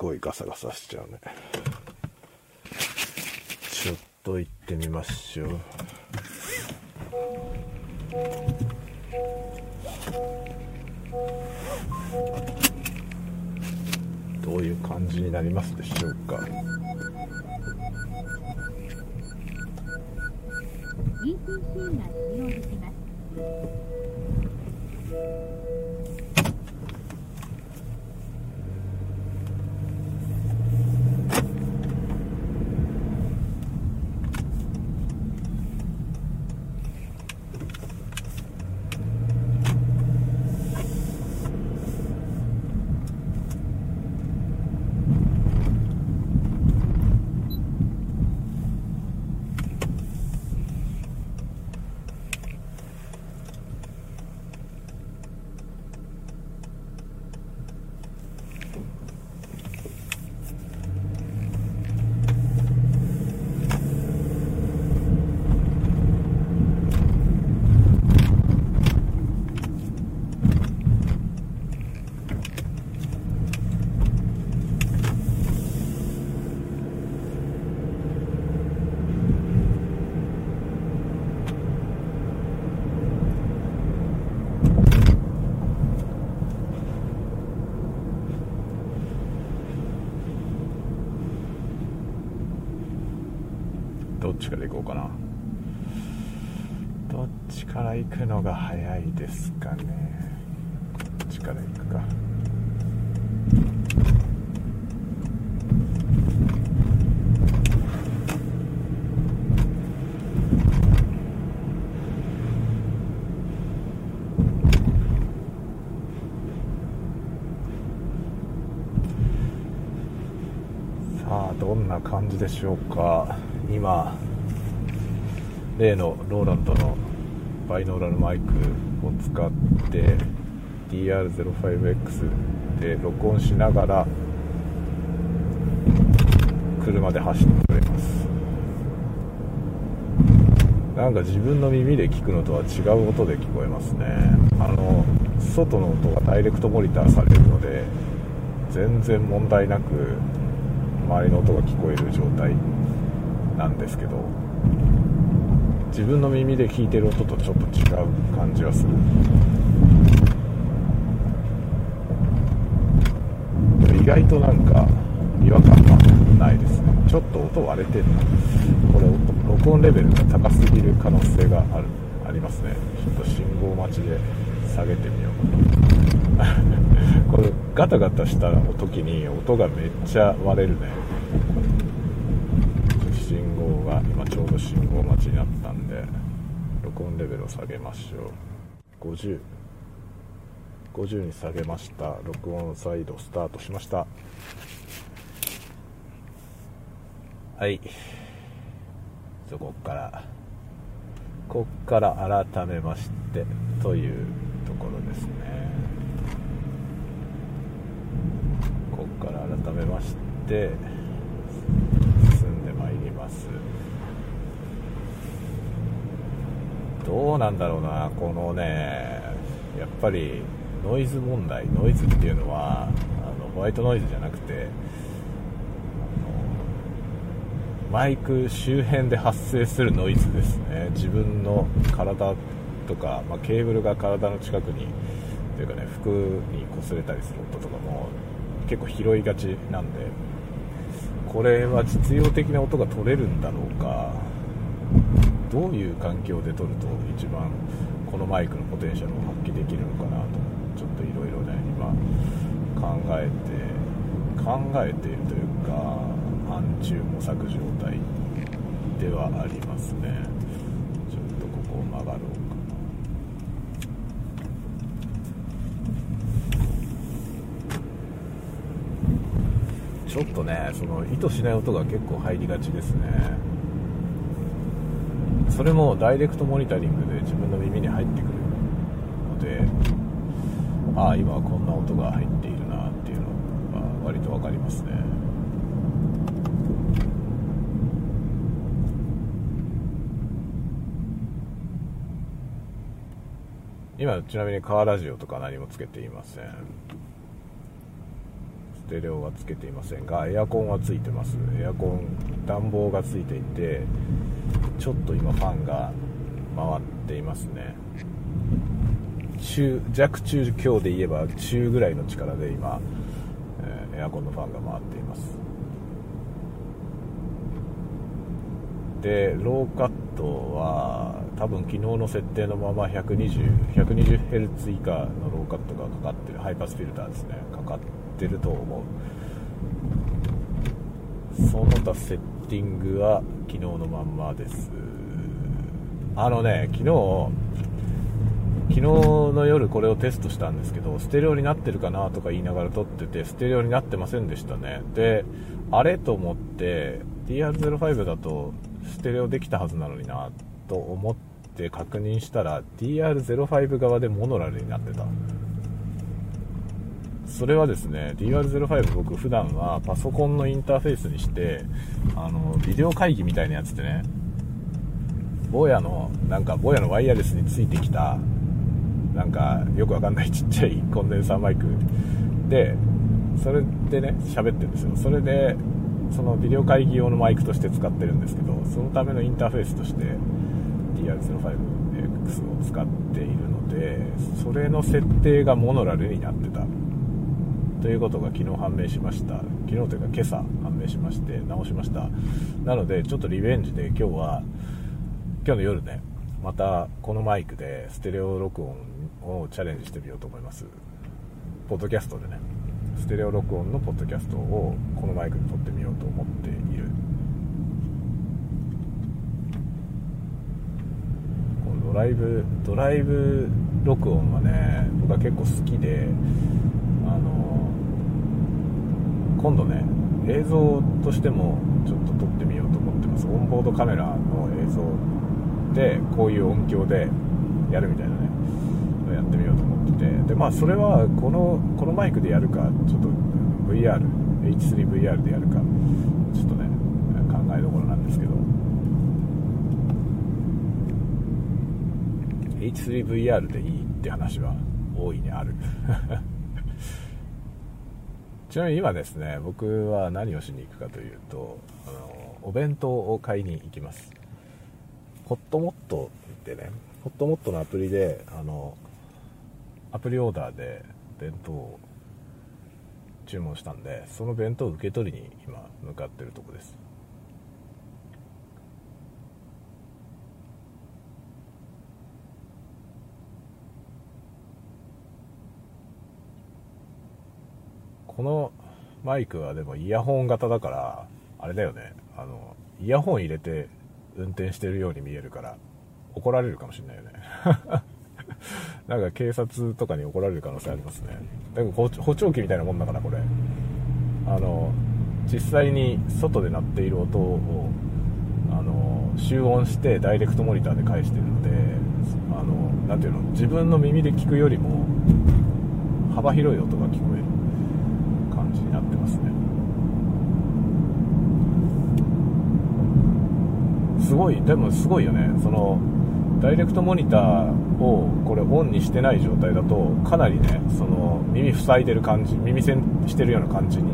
ごいガサガサしちゃうね。ちょっと行ってみましょう。どういう感じになりますでしょうか。ちから行こうかな。どっちから行くのが早いですかね。こっちから行くか。さあどんな感じでしょうか。今例のローランドのバイノーラルマイクを使って DR05X で録音しながら車で走っております。なんか自分の耳で聞くのとは違う音で聞こえますね。あの外の音がダイレクトモニターされるので全然問題なく周りの音が聞こえる状態なんですけど。自分の耳で聞いてる音とちょっと違う感じはする。意外となんか違和感がないですね。ちょっと音割れてるな。これ録音レベルが高すぎる可能性がある。ありますね。ちょっと信号待ちで下げてみよう。か なこれガタガタした時に音がめっちゃ割れるね信号が今ちょうど信号待ちになったんで録音レベルを下げましょう。50 50に下げました。録音再度スタートしました。はい。そこから。こっから改めましてというところですね。こっから改めまして進んでまいります。どうなんだろうなこのねやっぱりノイズ問題ノイズっていうのはあのホワイトノイズじゃなくてマイク周辺で発生するノイズですね。自分の体とか、まあ、ケーブルが体の近くにというかね服に擦れたりする音とかも結構拾いがちなんでこれは実用的な音が取れるんだろうかどういう環境で撮ると一番このマイクのポテンシャルを発揮できるのかなとちょっといろいろね今考えて考えているというか暗中模索状態ではありますね。ちょっとここを曲がろうかなちょっとねその意図しない音が結構入りがちですね。それもダイレクトモニタリングで自分の耳に入ってくるのでああ今こんな音が入っているなっていうのが割と分かりますね。今ちなみにカーラジオとか何もつけていません。ステレオはつけていませんがエアコンはついてます。エアコン暖房がついていてちょっと今ファンが回っていますね。中弱中強で言えば中ぐらいの力で今、えーエアコンのファンが回っています。でローカットは多分昨日の設定のまま 120Hz 以下のローカットがかかってるハイパスフィルターですね。かかってると思う。その他セッティングは昨日のまんまです。あのね昨日昨日の夜これをテストしたんですけどステレオになってるかなとか言いながら撮っててステレオになってませんでしたね。であれと思って DR05 だとステレオできたはずなのになと思って確認したら DR05 側でモノラルになってた。それはですね DR05 僕普段はパソコンのインターフェースにしてあのビデオ会議みたいなやつでねボヤのなんかボヤのワイヤレスについてきたなんかよくわかんない ちっちゃいコンデンサーマイクでそれでね喋ってるんですよ。それでそのビデオ会議用のマイクとして使ってるんですけどそのためのインターフェースとして DR05X を使っているのでそれの設定がモノラルになってた。ということが昨日判明しました。昨日というか今朝判明しまして直しました。なのでちょっとリベンジで今日は今日の夜ねまたこのマイクでステレオ録音をチャレンジしてみようと思います。ポッドキャストでねステレオ録音のポッドキャストをこのマイクで撮ってみようと思っている。ドライブドライブ録音はね僕は結構好きであの今度ね映像としてもちょっと撮ってみようと思ってます。オンボードカメラの映像でこういう音響でやるみたいなねやってみようと思ってて。でまあそれはこのこのマイクでやるかちょっと VR H3VR でやるかちょっとね考えどころなんですけど。H3VR でいいって話は大いにある。ちなみに今ですね僕は何をしに行くかというとあのお弁当を買いに行きます。ホットモットってねホットモットのアプリであのアプリオーダーで弁当を注文したんでその弁当を受け取りに今向かってるとこです。このマイクはでもイヤホン型だからあれだよね。あのイヤホン入れて運転してるように見えるから怒られるかもしれないよね。なんか警察とかに怒られる可能性ありますね。でも補補聴器みたいなもんだからこれ。あの実際に外で鳴っている音をあの集音してダイレクトモニターで返してるのであのなていうの？自分の耳で聞くよりも幅広い音が聞こえる。感じになってますね。すごいでもすごいよね。そのダイレクトモニターをこれオンにしてない状態だとかなりねその耳塞いでる感じ耳栓してるような感じに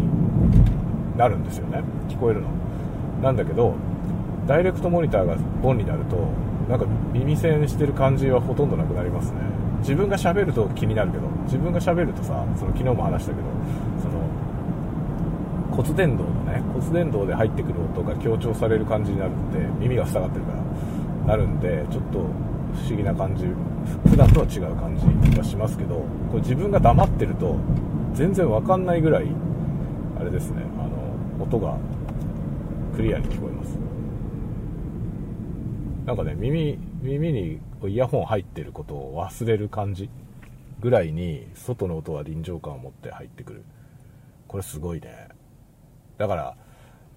なるんですよね。聞こえるの。なんだけどダイレクトモニターがオンになるとなんか耳栓してる感じはほとんどなくなりますね。自分が喋ると気になるけど自分が喋るとさその昨日も話したけど骨伝導のね骨伝導で入ってくる音が強調される感じになるんで耳が塞がってるからなるんでちょっと不思議な感じ。普段とは違う感じがしますけどこれ自分が黙ってると全然わかんないぐらいあれですねあの音がクリアに聞こえます。なんかね耳耳にイヤホン入ってることを忘れる感じぐらいに外の音は臨場感を持って入ってくる。これすごいね。だから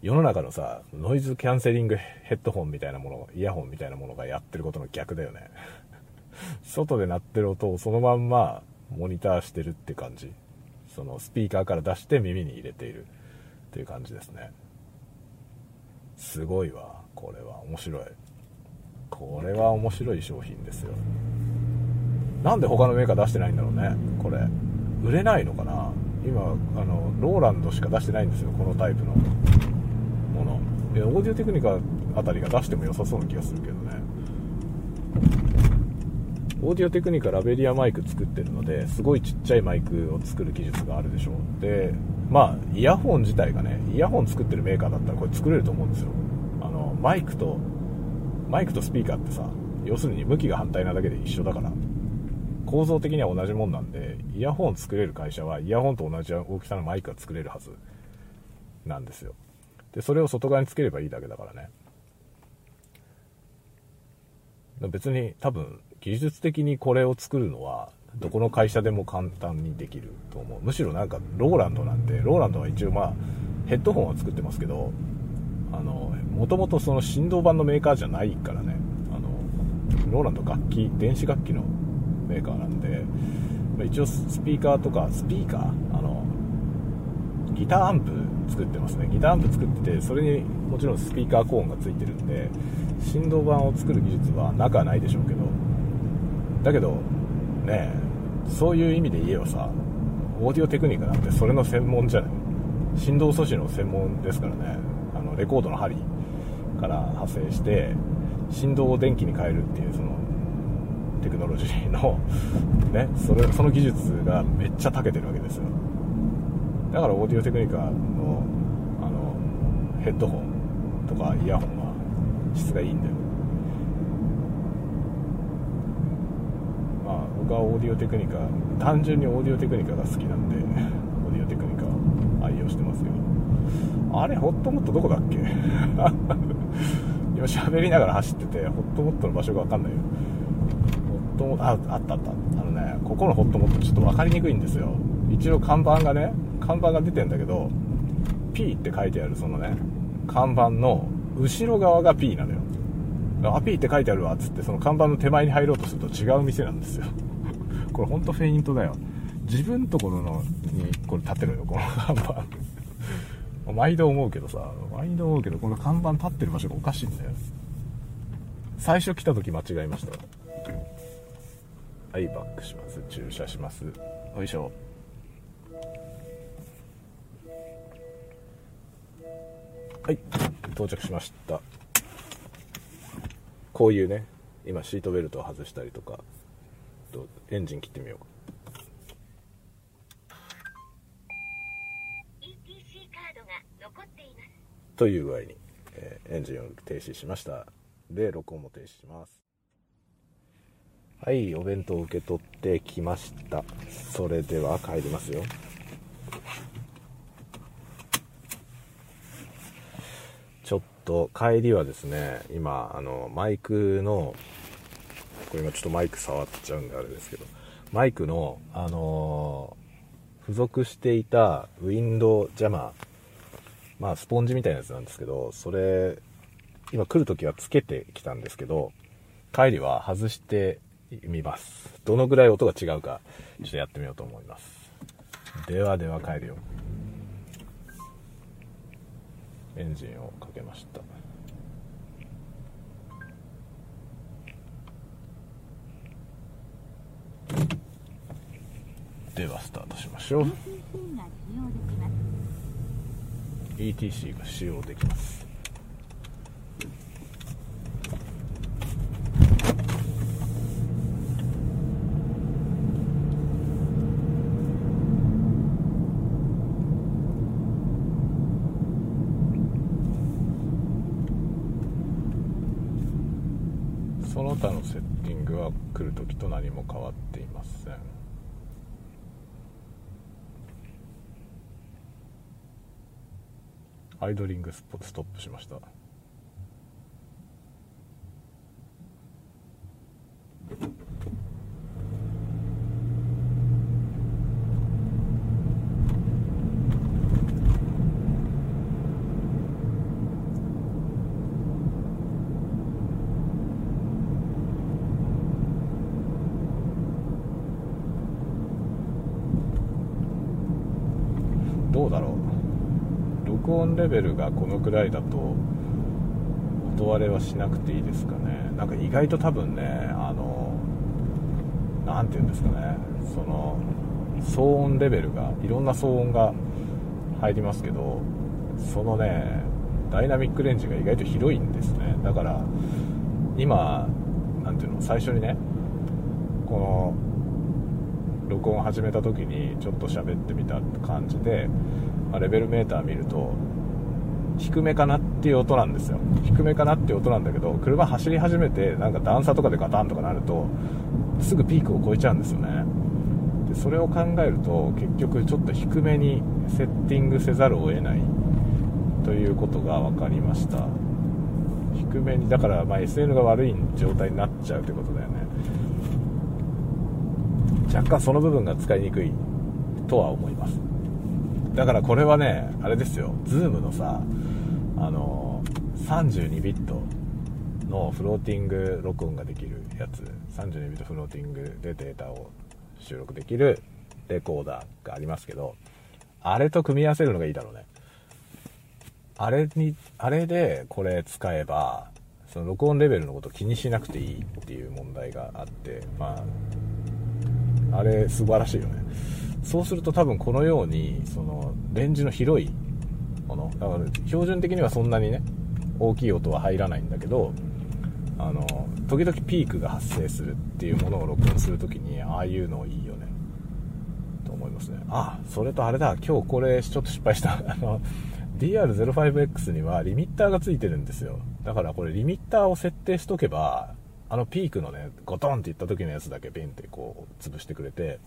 世の中のさノイズキャンセリングヘッドホンみたいなものイヤホンみたいなものがやってることの逆だよね。外で鳴ってる音をそのまんまモニターしてるって感じ。そのスピーカーから出して耳に入れている。っていう感じですね。すごいわこれは。面白い。これは面白い商品ですよ。なんで他のメーカー出してないんだろうねこれ。売れないのかな？今あのローランドしか出してないんですよこのタイプのもの。でオーディオテクニカあたりが出しても良さそうな気がするけどね。オーディオテクニカラベリアマイク作ってるのですごいちっちゃいマイクを作る技術があるでしょう。でまあイヤホン自体がねイヤホン作ってるメーカーだったらこれ作れると思うんですよ。あのマイクとマイクとスピーカーってさ要するに向きが反対なだけで一緒だから。構造的には同じもんなんでイヤホン作れる会社はイヤホンと同じ大きさのマイクが作れるはずなんですよ。でそれを外側につければいいだけだからね。別に多分技術的にこれを作るのはどこの会社でも簡単にできると思う。むしろなんかローランドなんてローランドは一応まあヘッドホンは作ってますけどあのもともとその振動板のメーカーじゃないからね。あのローランド楽器電子楽器のメーカーなんでまあ一応スピーカーとかスピーカー？あのギターアンプ作ってますね。ギターアンプ作っててそれにもちろんスピーカーコーンがついてるんで振動板を作る技術はなくはないでしょうけど。だけどねそういう意味で言えばさオーディオテクニカなんてそれの専門じゃない。振動素子の専門ですからね。あのレコードの針から派生して振動を電気に変えるっていうそのテクノロジーのねそれその技術がめっちゃ長けてるわけですよ。だからオーディオテクニカのあのヘッドホンとかイヤホンは質がいいんだよ。まあ僕はオーディオテクニカ単純にオーディオテクニカが好きなんでオーディオテクニカを愛用してますけど。あれホットモットどこだっけ？今喋りながら走っててホットモットの場所が分かんないよ。トモああったあった。あのねここのホットモットちょっと分かりにくいんですよ。一応看板がね看板が出てんだけど P って書いてあるそのね看板の後ろ側が P なのよ。あ P って書いてあるわっつってその看板の手前に入ろうとすると違う店なんですよ。これほんとフェイントだよ。自分ところのにこれ立ってるよこの看板。毎度思うけどさ毎度思うけどこの看板立ってる場所がおかしいんだよ。最初来た時間違えました。はいバックします。駐車します。よいしょ。はい。到着しました。こういうね今シートベルトを外したりとかとエンジン切ってみようか。ETC カードが残っています。という具合に、えーエンジンを停止しました。で録音も停止しますはいお弁当を受け取ってきました。それでは帰りますよ。ちょっと帰りはですね今あのマイクのこれ今ちょっとマイク触っちゃうんであれですけどマイクのあのー付属していたウィンドウジャマーまあスポンジみたいなやつなんですけどそれ今来る時はつけてきたんですけど帰りは外してみます。どのぐらい音が違うかちょっとやってみようと思います。ではでは帰るよ。エンジンをかけました。ではスタートしましょう。ETC が使用できます ETC が使用できますその他のセッティングは来る時と何も変わっていません。アイドリングスポストップしましたどうだろう録音レベルがこのくらいだと音割れはしなくていいですかね。なんか意外と多分ねあの何て言うんですかね。その騒音レベルがいろんな騒音が入りますけどそのねダイナミックレンジが意外と広いんですね。だから今何ていうの最初にねこの録音始めた時にちょっと喋ってみた感じで、まレベルメーター見ると低めかなっていう音なんですよ。低めかなっていう音なんだけど車走り始めてなんか段差とかでガタンとかなるとすぐピークを超えちゃうんですよね。でそれを考えると結局ちょっと低めにセッティングせざるを得ないということが分かりました。低めにだからま SN が悪い状態になっちゃうということだよね。若干その部分が使いにくいとは思います。だからこれはねあれですよ。Zoom のさあの32ビットのフローティング録音ができるやつ。32ビットフローティングでデータを収録できるレコーダーがありますけどあれと組み合わせるのがいいだろうね。あれにあれでこれ使えばその録音レベルのこと気にしなくていいっていう問題があってまああれ素晴らしいよね。そうすると多分このようにそのレンジの広いものだから標準的にはそんなにね大きい音は入らないんだけどあの時々ピークが発生するっていうものを録音する時にああいうのいいよねと思いますね。あそれとあれだ今日これちょっと失敗した。あの DR05X にはリミッターがついてるんですよ。だからこれリミッターを設定しとけばあのピークのねゴトンっていった時のやつだけピンってこう潰してくれて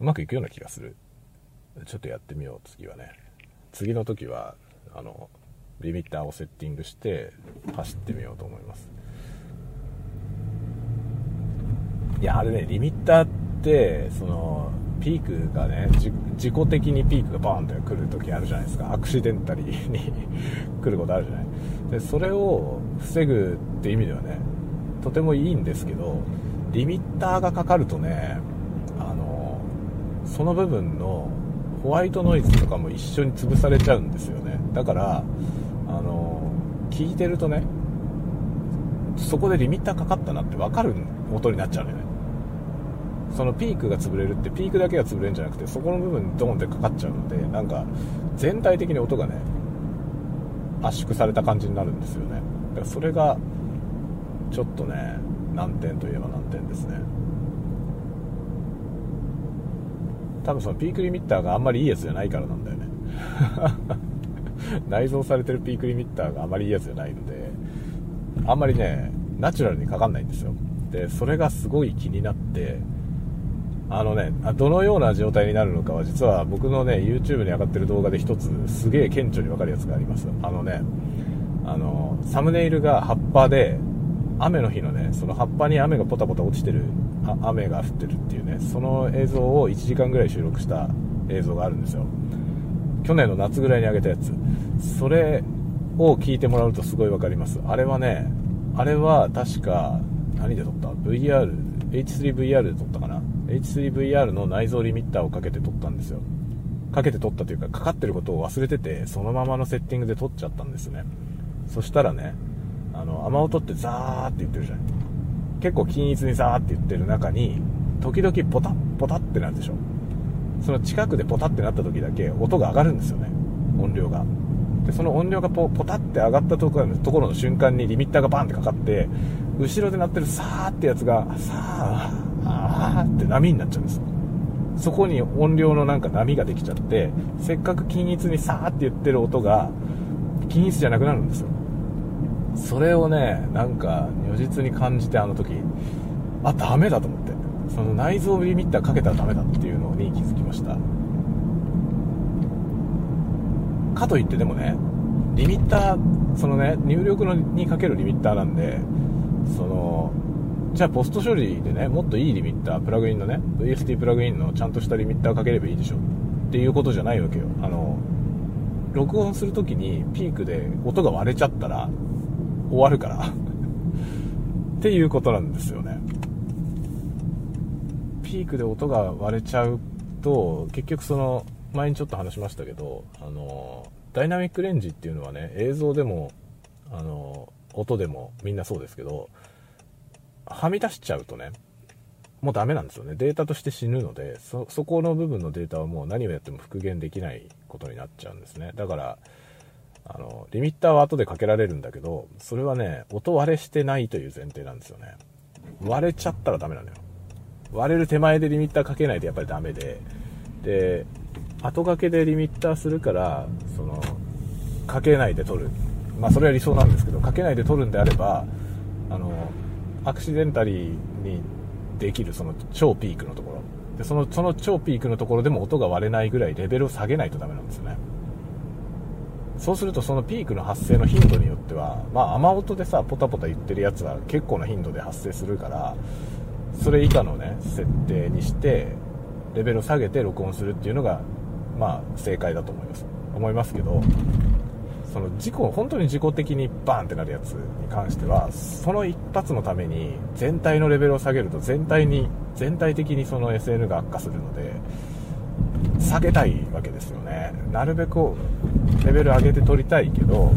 うまくいくような気がする。ちょっとやってみよう次はね。次の時はあのリミッターをセッティングして走ってみようと思います。いやあれねリミッターってそのピークがね自己的にピークがバーンって来る時あるじゃないですか。アクシデンタリーに 来ることあるじゃない。でそれを防ぐって意味ではねとてもいいんですけどリミッターがかかるとねあのその部分のホワイトノイズとかも一緒に潰されちゃうんですよね。だからあの聞いてるとねそこでリミッターかかったなって分かる音になっちゃうのよね。そのピークが潰れるってピークだけが潰れるんじゃなくてそこの部分にドーンってかかっちゃうのでなんか全体的に音がね圧縮された感じになるんですよね。だからそれがちょっとね難点といえば難点ですね。多分そのピークリミッターがあんまりいいやつじゃないからなんだよね。内蔵されてるピークリミッターがあまりいいやつじゃないのであんまりねナチュラルにかかんないんですよ。でそれがすごい気になってあのねどのような状態になるのかは実は僕のね YouTube に上がってる動画で一つすげえ顕著に分かるやつがありますあのねあのサムネイルが葉っぱで雨の日のねその葉っぱに雨がポタポタ落ちてる雨が降ってるっていうね。その映像を1時間ぐらい収録した映像があるんですよ。去年の夏ぐらいに上げたやつ。それを聞いてもらうとすごい分かります。あれはねあれは確か何で撮った？VR H3VR で撮ったかな？H3VR の内蔵リミッターをかけて撮ったんですよ。かけて撮ったというかかかってることを忘れててそのままのセッティングで撮っちゃったんですね。そしたらねあの雨音ってザーって言ってるじゃん。結構均一にザーって言ってる中に時々ポタッポタってなるでしょその近くでポタってなった時だけ音が上がるんですよね。音量が。でその音量がポポタって上がったところのところの瞬間にリミッターがバンってかかって後ろで鳴ってるさーってやつがさーあーって波になっちゃうんです。そこに音量のなんか波ができちゃってせっかく均一にさーって言ってる音が均一じゃなくなるんですよ。それをねなんか如実に感じてあの時あダメだと思って。その内蔵リミッターかけたらダメだっていうのに気づきました。かといってでもねリミッターそのね入力のにかけるリミッターなんでそのじゃあポスト処理でねもっといいリミッタープラグインのね VST プラグインのちゃんとしたリミッターかければいいでしょっていうことじゃないわけよ。あの録音するときにピークで音が割れちゃったら終わるから。っていうことなんですよね。ピークで音が割れちゃうと結局その前にちょっと話しましたけどあのダイナミックレンジっていうのはね映像でもあの音でもみんなそうですけどはみ出しちゃうとねもうダメなんですよね。データとして死ぬのでそそこの部分のデータはもう何をやっても復元できないことになっちゃうんですね。だからあのリミッターは後でかけられるんだけどそれはね音割れしてないという前提なんですよね。割れちゃったらダメなのよ。割れる手前でリミッターかけないとやっぱりダメで。で後掛けでリミッターするからそのかけないで撮る。まあそれは理想なんですけどかけないで撮るんであればあのアクシデンタリーにできるその超ピークのところ。でそのその超ピークのところでも音が割れないぐらいレベルを下げないとダメなんですよね。そうするとそのピークの発生の頻度によってはまあ雨音でさポタポタ言ってるやつは結構な頻度で発生するからそれ以下のね設定にしてレベルを下げて録音するっていうのがまあ正解だと思います。思いますけどその事故本当に事故的にバーンってなるやつに関してはその一発のために全体のレベルを下げると全体に全体的にその SN が悪化するので下げたいわけですよね。なるべくレベル上げて取りたいけど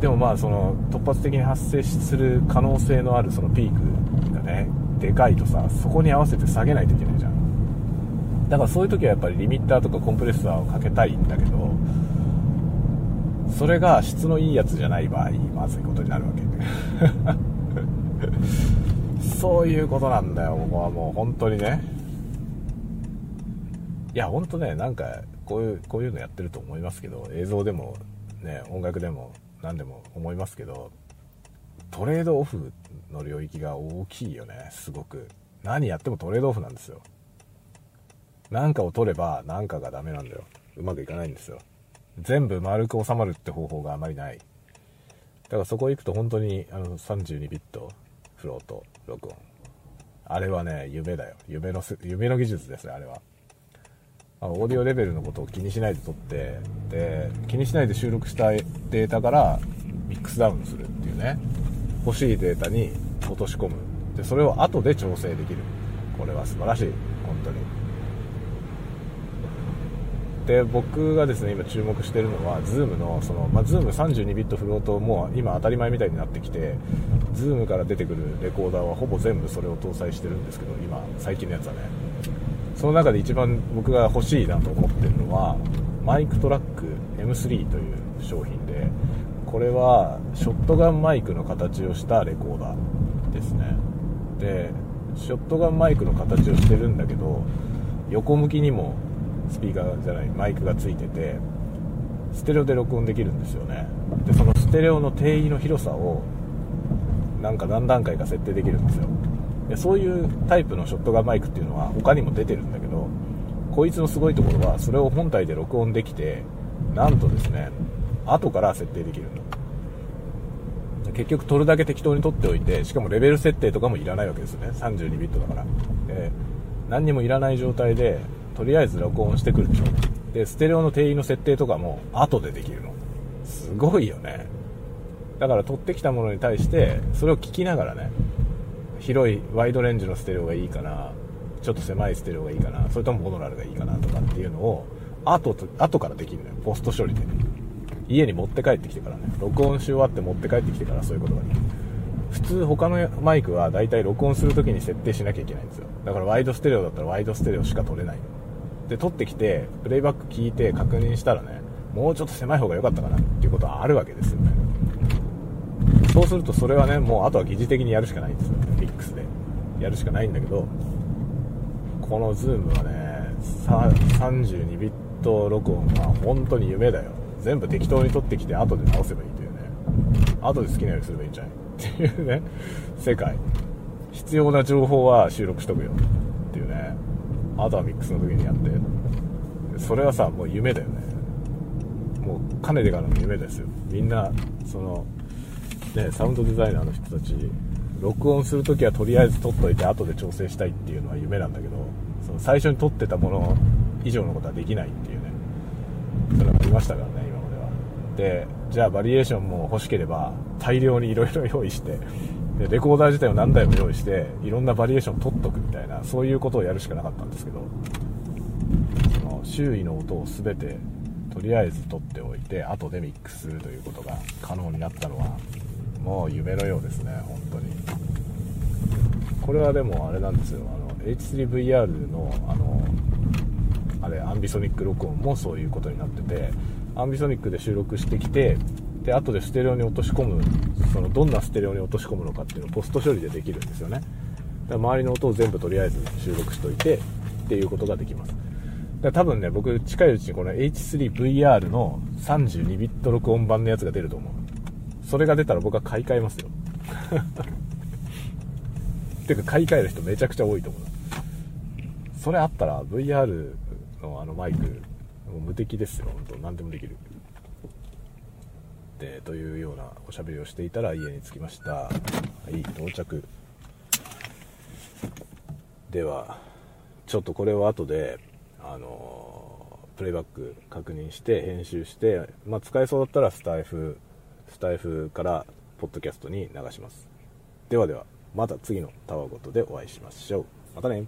でもまあその突発的に発生する可能性のあるそのピークがねでかいとさそこに合わせて下げないといけないじゃん。だからそういう時はやっぱりリミッターとかコンプレッサーをかけたいんだけどそれが質のいいやつじゃない場合まずいことになるわけ。そういうことなんだよここはもう。本当にね。いや本当ねなんかこういうこういうのやってると思いますけど映像でもね音楽でも何でも思いますけどトレードオフの領域が大きいよねすごく。何やってもトレードオフなんですよ。何かを取れば何かがダメなんだよ。うまくいかないんですよ。全部丸く収まるって方法があまりない。だからそこ行くと本当にあの32ビットフロート録音。あれはね夢だよ。夢の夢の技術ですねあれは。あのオーディオレベルのことを気にしないで撮ってで気にしないで収録したデータからミックスダウンするっていうね。欲しいデータに落とし込む。でそれを後で調整できる。これは素晴らしい。本当に。で僕がですね今注目してるのは Zoom のその、まあ、Zoom32 ビットフロートも今当たり前みたいになってきて Zoom から出てくるレコーダーはほぼ全部それを搭載してるんですけど今最近のやつはね。その中で一番僕が欲しいなと思ってるのはマイクトラック M3 という商品でこれはショットガンマイクの形をしたレコーダーですね。でショットガンマイクの形をしてるんだけど横向きにもスピーカーじゃないマイクがついててステレオで録音できるんですよね。でそのステレオの定位の広さをなんか何段階か設定できるんですよ。でそういうタイプのショットガンマイクっていうのは他にも出てるんだけどこいつのすごいところはそれを本体で録音できてなんとですね後から設定できるの。結局撮るだけ適当に撮っておいてしかもレベル設定とかもいらないわけですよね。32ビットだから。で何にもいらない状態でとりあえず録音してくるでしょ。でステレオの定位の設定とかも後でできるの。すごいよね。だから撮ってきたものに対してそれを聞きながらね広いワイドレンジのステレオがいいかなちょっと狭いステレオがいいかなそれともモノラルがいいかなとかっていうのを後と後からできるのよ。ポスト処理で。家に持って帰ってきてからね。録音し終わって持って帰ってきてからそういうことがね普通他のマイクは大体録音するときに設定しなきゃいけないんですよ。だからワイドステレオだったらワイドステレオしか撮れない。で撮ってきてプレイバック聞いて確認したらねもうちょっと狭い方が良かったかなっていうことはあるわけですよね。そうするとそれはねもうあとは疑似的にやるしかないんですよ。フィックスでやるしかないんだけどこの Zoomはね32ビット録音は本当に夢だよ。全部適当に録ってきて後で直せばいいというね。後で好きなようにすればいいんじゃない？っていうね。世界。必要な情報は収録しとくよ。っていうね。あとはミックスの時にやって。それはさもう夢だよね。もうかねてからの夢ですよ。みんなそのねサウンドデザイナーの人たち録音するときはとりあえず撮っといて後で調整したいっていうのは夢なんだけどその最初に撮ってたもの以上のことはできないっていうね。それはありましたからね今までは。でじゃあバリエーションも欲しければ大量にいろいろ用意してでレコーダー自体を何台も用意していろんなバリエーションを取っとくみたいなそういうことをやるしかなかったんですけどその周囲の音を全てとりあえず取っておいて後でミックスするということが可能になったのはもう夢のようですね本当に。これはでもあれなんですよ。あの H3VR のあのあれアンビソニック録音もそういうことになっててアンビソニックで収録してきてで後でステレオに落とし込むそのどんなステレオに落とし込むのかっていうのをポスト処理でできるんですよね。だから周りの音を全部とりあえず収録しといてっていうことができます。だから多分ね僕近いうちにこの H3VR の32ビット録音版のやつが出ると思う。それが出たら僕は買い替えますよ。ていうか買い替える人めちゃくちゃ多いと思う。それあったら VR のあのマイクもう無敵ですよ。本当何でもできる。でというようなおしゃべりをしていたら家に着きました。はい到着。ではちょっとこれを後であのプレイバック確認して編集して、まあ、使えそうだったらスタイフスタイフからポッドキャストに流します。ではでは。また次のタワーごとでお会いしましょう。またね。